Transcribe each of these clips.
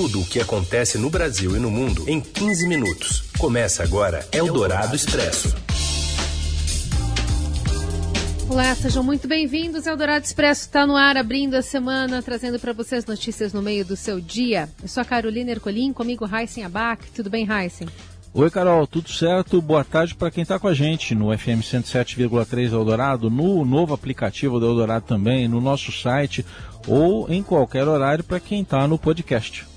Tudo o que acontece no Brasil e no mundo em 15 minutos. Começa agora Eldorado Expresso. Olá, sejam muito bem-vindos. Eldorado Expresso está no ar, abrindo a semana, trazendo para vocês notícias no meio do seu dia. Eu sou a Carolina Ercolim, comigo Heisen Abac. Tudo bem, Heisen? Oi, Carol, tudo certo? Boa tarde para quem está com a gente no FM 107,3 Eldorado, no novo aplicativo do Eldorado também, no nosso site ou em qualquer horário para quem está no podcast.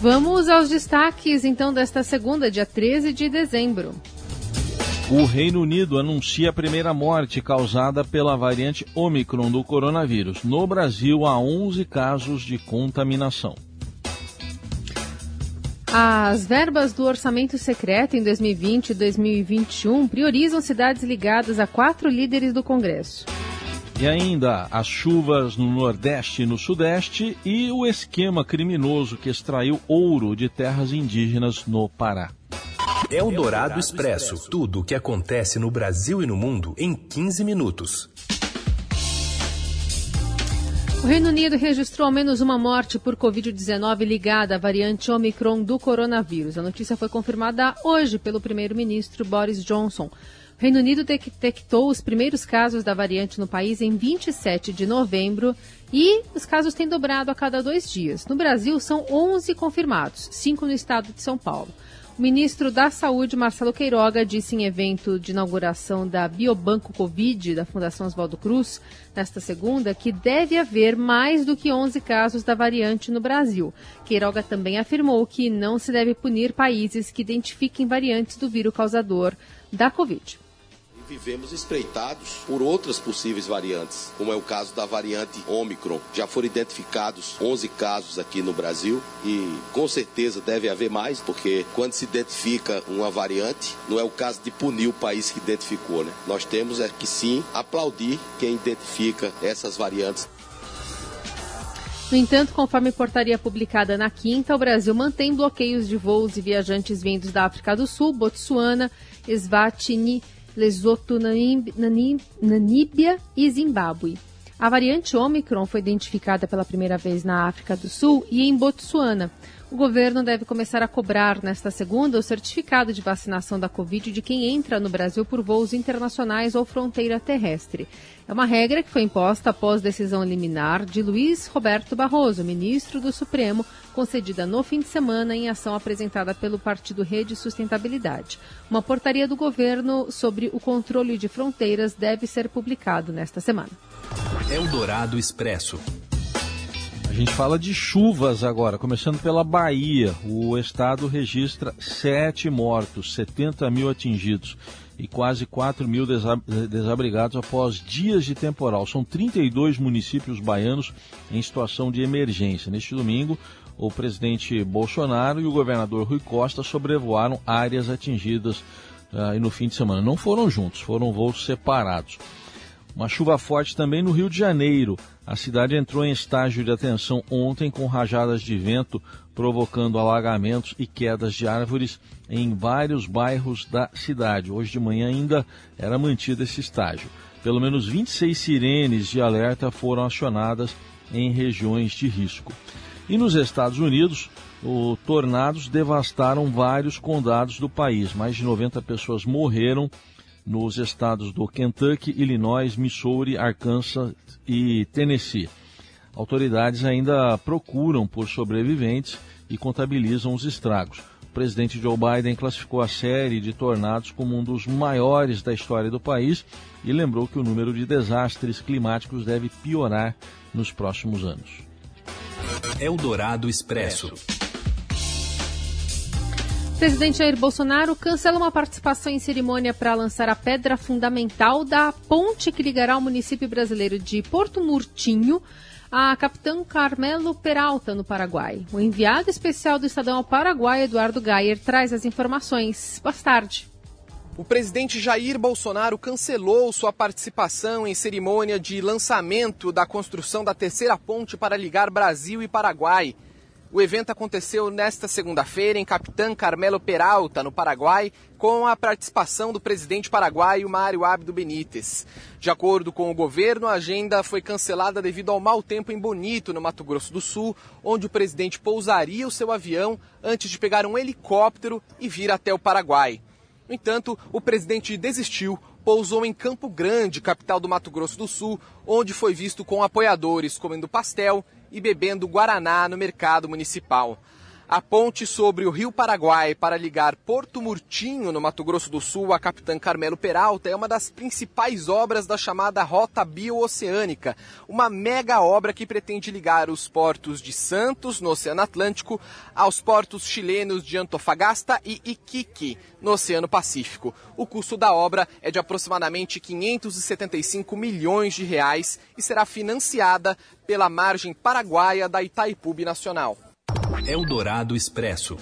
Vamos aos destaques então desta segunda, dia 13 de dezembro. O Reino Unido anuncia a primeira morte causada pela variante Omicron do coronavírus. No Brasil, há 11 casos de contaminação. As verbas do orçamento secreto em 2020 e 2021 priorizam cidades ligadas a quatro líderes do Congresso. E ainda as chuvas no Nordeste e no Sudeste e o esquema criminoso que extraiu ouro de terras indígenas no Pará. Eldorado Expresso. Tudo o que acontece no Brasil e no mundo em 15 minutos. O Reino Unido registrou ao menos uma morte por Covid-19 ligada à variante Omicron do coronavírus. A notícia foi confirmada hoje pelo primeiro-ministro Boris Johnson. Reino Unido detectou os primeiros casos da variante no país em 27 de novembro e os casos têm dobrado a cada dois dias. No Brasil, são 11 confirmados, cinco no estado de São Paulo. O ministro da Saúde, Marcelo Queiroga, disse em evento de inauguração da Biobanco Covid da Fundação Oswaldo Cruz, nesta segunda, que deve haver mais do que 11 casos da variante no Brasil. Queiroga também afirmou que não se deve punir países que identifiquem variantes do vírus causador da Covid vivemos espreitados por outras possíveis variantes, como é o caso da variante Omicron. Já foram identificados 11 casos aqui no Brasil e com certeza deve haver mais, porque quando se identifica uma variante, não é o caso de punir o país que identificou, né? Nós temos é que sim aplaudir quem identifica essas variantes. No entanto, conforme portaria publicada na quinta, o Brasil mantém bloqueios de voos e viajantes vindos da África do Sul, Botsuana, Eswatini, Lesoto, Namíbia e Zimbábue. A variante Omicron foi identificada pela primeira vez na África do Sul e em Botsuana. O governo deve começar a cobrar nesta segunda o certificado de vacinação da Covid de quem entra no Brasil por voos internacionais ou fronteira terrestre. É uma regra que foi imposta após decisão liminar de Luiz Roberto Barroso, ministro do Supremo, concedida no fim de semana em ação apresentada pelo Partido Rede Sustentabilidade. Uma portaria do governo sobre o controle de fronteiras deve ser publicado nesta semana. Eldorado Expresso. A gente fala de chuvas agora, começando pela Bahia. O estado registra sete mortos, 70 mil atingidos e quase 4 mil desabrigados após dias de temporal. São 32 municípios baianos em situação de emergência. Neste domingo, o presidente Bolsonaro e o governador Rui Costa sobrevoaram áreas atingidas uh, no fim de semana. Não foram juntos, foram voos separados. Uma chuva forte também no Rio de Janeiro. A cidade entrou em estágio de atenção ontem com rajadas de vento provocando alagamentos e quedas de árvores em vários bairros da cidade. Hoje de manhã ainda era mantido esse estágio. Pelo menos 26 sirenes de alerta foram acionadas em regiões de risco. E nos Estados Unidos, os tornados devastaram vários condados do país. Mais de 90 pessoas morreram nos estados do Kentucky, Illinois, Missouri, Arkansas e Tennessee. Autoridades ainda procuram por sobreviventes e contabilizam os estragos. O presidente Joe Biden classificou a série de tornados como um dos maiores da história do país e lembrou que o número de desastres climáticos deve piorar nos próximos anos. Eldorado Expresso. Presidente Jair Bolsonaro cancela uma participação em cerimônia para lançar a pedra fundamental da ponte que ligará o município brasileiro de Porto Murtinho a Capitão Carmelo Peralta, no Paraguai. O enviado especial do Estadão ao Paraguai, Eduardo Gayer, traz as informações. Boa tarde. O presidente Jair Bolsonaro cancelou sua participação em cerimônia de lançamento da construção da terceira ponte para ligar Brasil e Paraguai. O evento aconteceu nesta segunda-feira em Capitã Carmelo Peralta, no Paraguai, com a participação do presidente paraguaio Mário Abdo Benítez. De acordo com o governo, a agenda foi cancelada devido ao mau tempo em Bonito, no Mato Grosso do Sul, onde o presidente pousaria o seu avião antes de pegar um helicóptero e vir até o Paraguai. No entanto, o presidente desistiu, pousou em Campo Grande, capital do Mato Grosso do Sul, onde foi visto com apoiadores comendo pastel e bebendo guaraná no mercado municipal. A ponte sobre o Rio Paraguai para ligar Porto Murtinho, no Mato Grosso do Sul, a Capitã Carmelo Peralta é uma das principais obras da chamada Rota Biooceânica, uma mega obra que pretende ligar os portos de Santos, no Oceano Atlântico, aos portos chilenos de Antofagasta e Iquique, no Oceano Pacífico. O custo da obra é de aproximadamente 575 milhões de reais e será financiada pela margem paraguaia da Itaipu Nacional. Eldorado Expresso.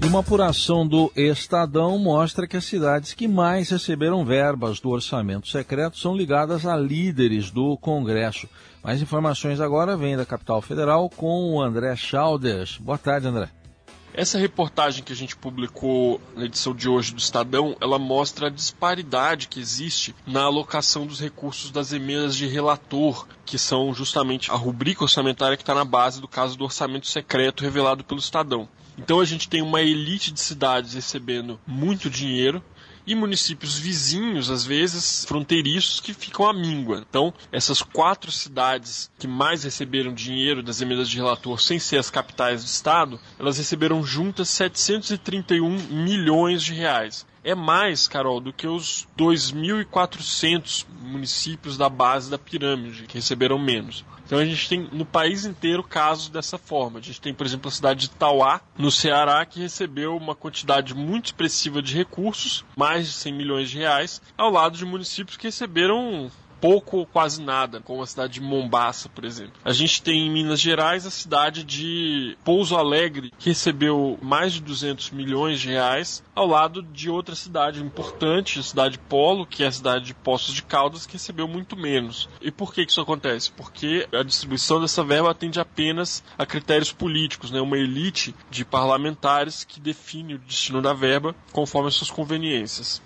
E uma apuração do Estadão mostra que as cidades que mais receberam verbas do orçamento secreto são ligadas a líderes do Congresso. Mais informações agora vêm da capital federal com o André Chalders. Boa tarde, André. Essa reportagem que a gente publicou na edição de hoje do Estadão, ela mostra a disparidade que existe na alocação dos recursos das emendas de relator, que são justamente a rubrica orçamentária que está na base do caso do orçamento secreto revelado pelo Estadão. Então a gente tem uma elite de cidades recebendo muito dinheiro e municípios vizinhos, às vezes fronteiriços, que ficam à míngua. Então, essas quatro cidades que mais receberam dinheiro das emendas de relator sem ser as capitais do estado, elas receberam juntas 731 milhões de reais é mais, Carol, do que os 2.400 municípios da base da pirâmide que receberam menos. Então a gente tem no país inteiro casos dessa forma. A gente tem, por exemplo, a cidade de Tauá, no Ceará, que recebeu uma quantidade muito expressiva de recursos, mais de 100 milhões de reais, ao lado de municípios que receberam pouco ou quase nada, como a cidade de Mombaça, por exemplo. A gente tem em Minas Gerais a cidade de Pouso Alegre, que recebeu mais de 200 milhões de reais, ao lado de outra cidade importante, a cidade Polo, que é a cidade de Poços de Caldas, que recebeu muito menos. E por que isso acontece? Porque a distribuição dessa verba atende apenas a critérios políticos, né? uma elite de parlamentares que define o destino da verba conforme as suas conveniências.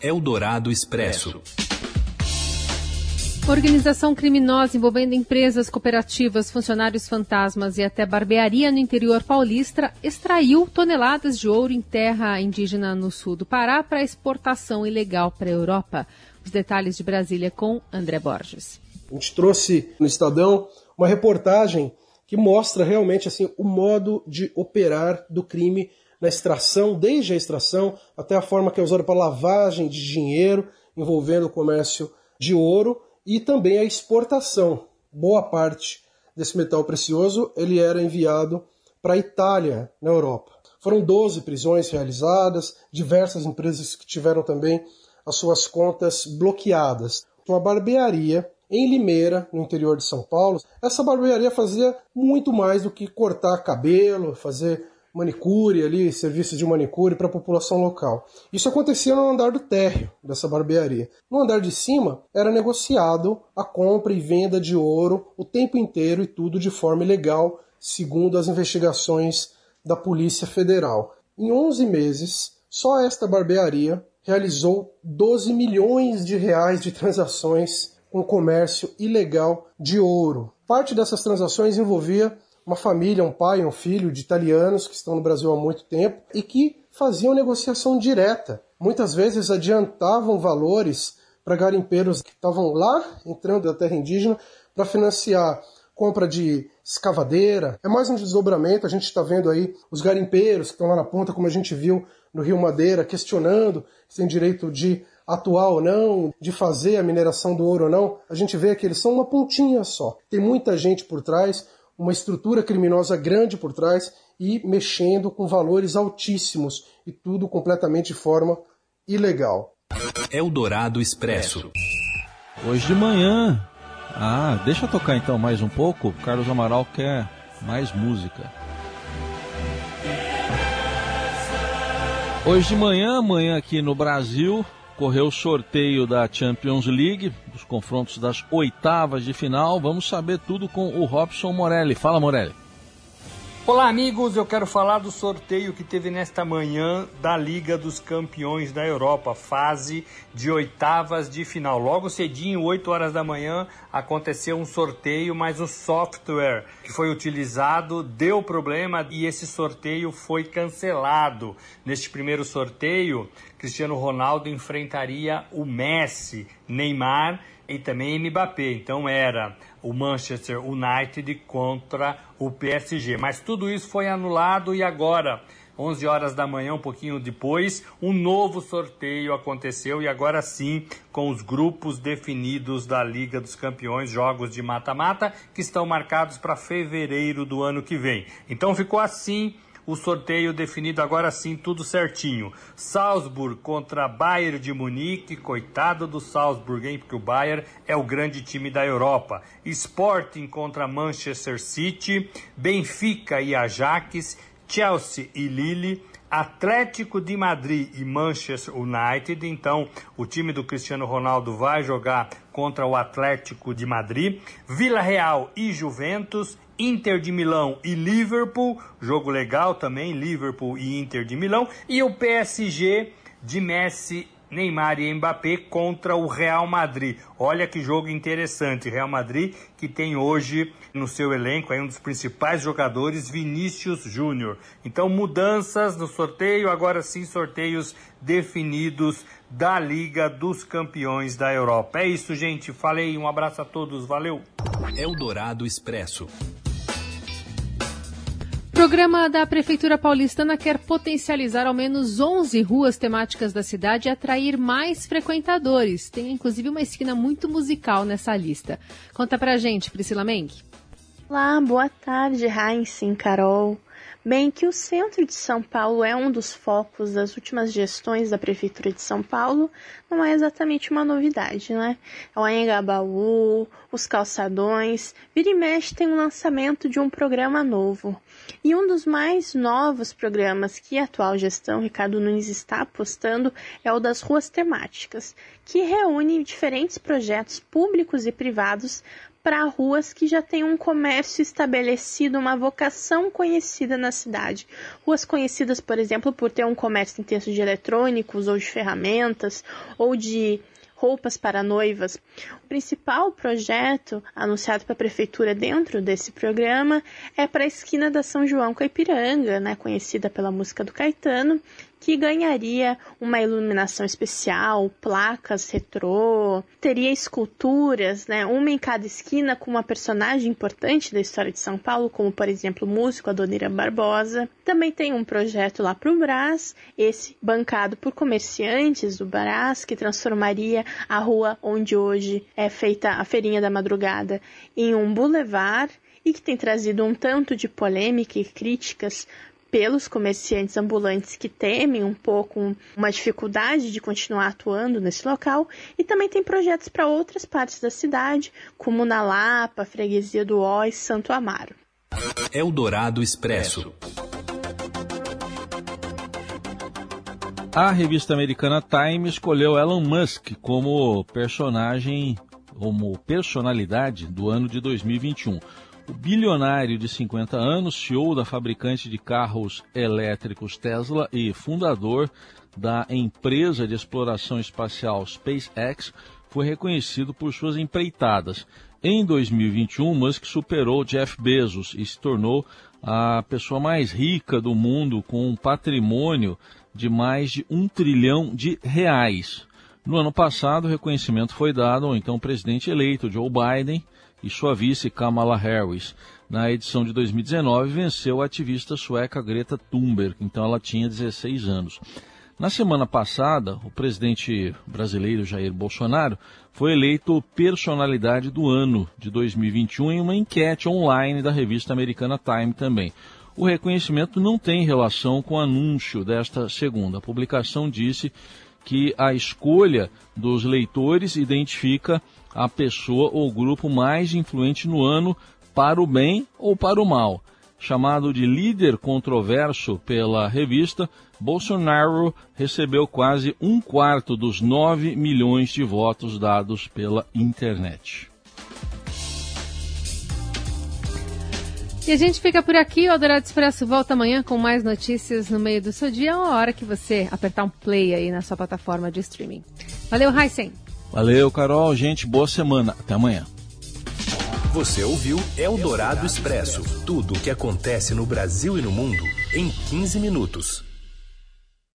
Eldorado Expresso. Organização criminosa envolvendo empresas, cooperativas, funcionários fantasmas e até barbearia no interior paulista extraiu toneladas de ouro em terra indígena no sul do Pará para exportação ilegal para a Europa. Os detalhes de Brasília com André Borges. A gente trouxe no Estadão uma reportagem que mostra realmente assim o modo de operar do crime na extração, desde a extração até a forma que é usada para lavagem de dinheiro envolvendo o comércio de ouro e também a exportação. Boa parte desse metal precioso ele era enviado para a Itália, na Europa. Foram 12 prisões realizadas, diversas empresas que tiveram também as suas contas bloqueadas. Uma barbearia em Limeira, no interior de São Paulo. Essa barbearia fazia muito mais do que cortar cabelo, fazer manicure ali, serviços de manicure para a população local. Isso acontecia no andar do térreo dessa barbearia. No andar de cima era negociado a compra e venda de ouro o tempo inteiro e tudo de forma ilegal, segundo as investigações da Polícia Federal. Em 11 meses, só esta barbearia realizou 12 milhões de reais de transações com comércio ilegal de ouro. Parte dessas transações envolvia uma família, um pai, um filho de italianos que estão no Brasil há muito tempo e que faziam negociação direta. Muitas vezes adiantavam valores para garimpeiros que estavam lá entrando da terra indígena para financiar compra de escavadeira. É mais um desdobramento. A gente está vendo aí os garimpeiros que estão lá na ponta, como a gente viu no Rio Madeira, questionando se tem direito de atuar ou não, de fazer a mineração do ouro ou não. A gente vê que eles são uma pontinha só. Tem muita gente por trás, uma estrutura criminosa grande por trás e mexendo com valores altíssimos e tudo completamente de forma ilegal. Eldorado Expresso. Hoje de manhã. Ah, deixa eu tocar então mais um pouco. Carlos Amaral quer mais música. Hoje de manhã, amanhã aqui no Brasil, Correu o sorteio da Champions League, dos confrontos das oitavas de final. Vamos saber tudo com o Robson Morelli. Fala, Morelli. Olá, amigos. Eu quero falar do sorteio que teve nesta manhã da Liga dos Campeões da Europa, fase de oitavas de final. Logo cedinho, 8 horas da manhã, aconteceu um sorteio, mas o software que foi utilizado deu problema e esse sorteio foi cancelado. Neste primeiro sorteio, Cristiano Ronaldo enfrentaria o Messi, Neymar e também Mbappé. Então era o Manchester United contra o PSG. Mas tudo isso foi anulado e agora, 11 horas da manhã, um pouquinho depois, um novo sorteio aconteceu e agora sim, com os grupos definidos da Liga dos Campeões, jogos de mata-mata, que estão marcados para fevereiro do ano que vem. Então ficou assim o sorteio definido agora sim, tudo certinho. Salzburg contra Bayern de Munique, coitado do Salzburg, hein? Porque o Bayern é o grande time da Europa. Sporting contra Manchester City, Benfica e Ajax, Chelsea e Lille, Atlético de Madrid e Manchester United. Então, o time do Cristiano Ronaldo vai jogar contra o Atlético de Madrid, Vila Real e Juventus Inter de Milão e Liverpool, jogo legal também, Liverpool e Inter de Milão, e o PSG de Messi, Neymar e Mbappé contra o Real Madrid. Olha que jogo interessante, Real Madrid que tem hoje no seu elenco aí um dos principais jogadores, Vinícius Júnior. Então mudanças no sorteio, agora sim sorteios definidos da Liga dos Campeões da Europa. É isso, gente. Falei, um abraço a todos, valeu. Eldorado Expresso. Programa da Prefeitura Paulistana quer potencializar ao menos 11 ruas temáticas da cidade e atrair mais frequentadores. Tem inclusive uma esquina muito musical nessa lista. Conta pra gente, Priscila Menck. Olá, boa tarde, Heinz, Carol. Bem, que o centro de São Paulo é um dos focos das últimas gestões da Prefeitura de São Paulo, não é exatamente uma novidade, né? É o Anhangabaú, os calçadões, vira e mexe tem um lançamento de um programa novo. E um dos mais novos programas que a atual gestão, Ricardo Nunes, está apostando é o das ruas temáticas, que reúne diferentes projetos públicos e privados para ruas que já têm um comércio estabelecido, uma vocação conhecida na cidade. Ruas conhecidas, por exemplo, por ter um comércio intenso de eletrônicos ou de ferramentas ou de roupas para noivas. O principal projeto anunciado para a prefeitura dentro desse programa é para a esquina da São João com a Ipiranga, né, conhecida pela música do Caetano, que ganharia uma iluminação especial, placas retrô, teria esculturas, né, uma em cada esquina com uma personagem importante da história de São Paulo, como por exemplo o músico Adoniran Barbosa. Também tem um projeto lá para o Brás, esse bancado por comerciantes do Brás, que transformaria a rua onde hoje é feita a feirinha da madrugada em um bulevar e que tem trazido um tanto de polêmica e críticas pelos comerciantes ambulantes que temem um pouco uma dificuldade de continuar atuando nesse local e também tem projetos para outras partes da cidade, como na Lapa, Freguesia do Ó e Santo Amaro. Eldorado Expresso. A revista americana Time escolheu Elon Musk como personagem, como personalidade do ano de 2021. O bilionário de 50 anos, CEO da fabricante de carros elétricos Tesla e fundador da empresa de exploração espacial SpaceX, foi reconhecido por suas empreitadas. Em 2021, Musk superou Jeff Bezos e se tornou a pessoa mais rica do mundo com um patrimônio de mais de um trilhão de reais. No ano passado, o reconhecimento foi dado ao então presidente eleito Joe Biden e sua vice Kamala Harris. Na edição de 2019, venceu a ativista sueca Greta Thunberg, então ela tinha 16 anos. Na semana passada, o presidente brasileiro Jair Bolsonaro foi eleito personalidade do ano de 2021 em uma enquete online da revista americana Time também. O reconhecimento não tem relação com o anúncio desta segunda. A publicação disse que a escolha dos leitores identifica a pessoa ou grupo mais influente no ano para o bem ou para o mal. Chamado de líder controverso pela revista, Bolsonaro recebeu quase um quarto dos 9 milhões de votos dados pela internet. E a gente fica por aqui. O Adorado Expresso volta amanhã com mais notícias no meio do seu dia, a hora que você apertar um play aí na sua plataforma de streaming. Valeu, Heisen. Valeu, Carol. Gente, boa semana. Até amanhã. Você ouviu Eldorado Expresso tudo o que acontece no Brasil e no mundo em 15 minutos.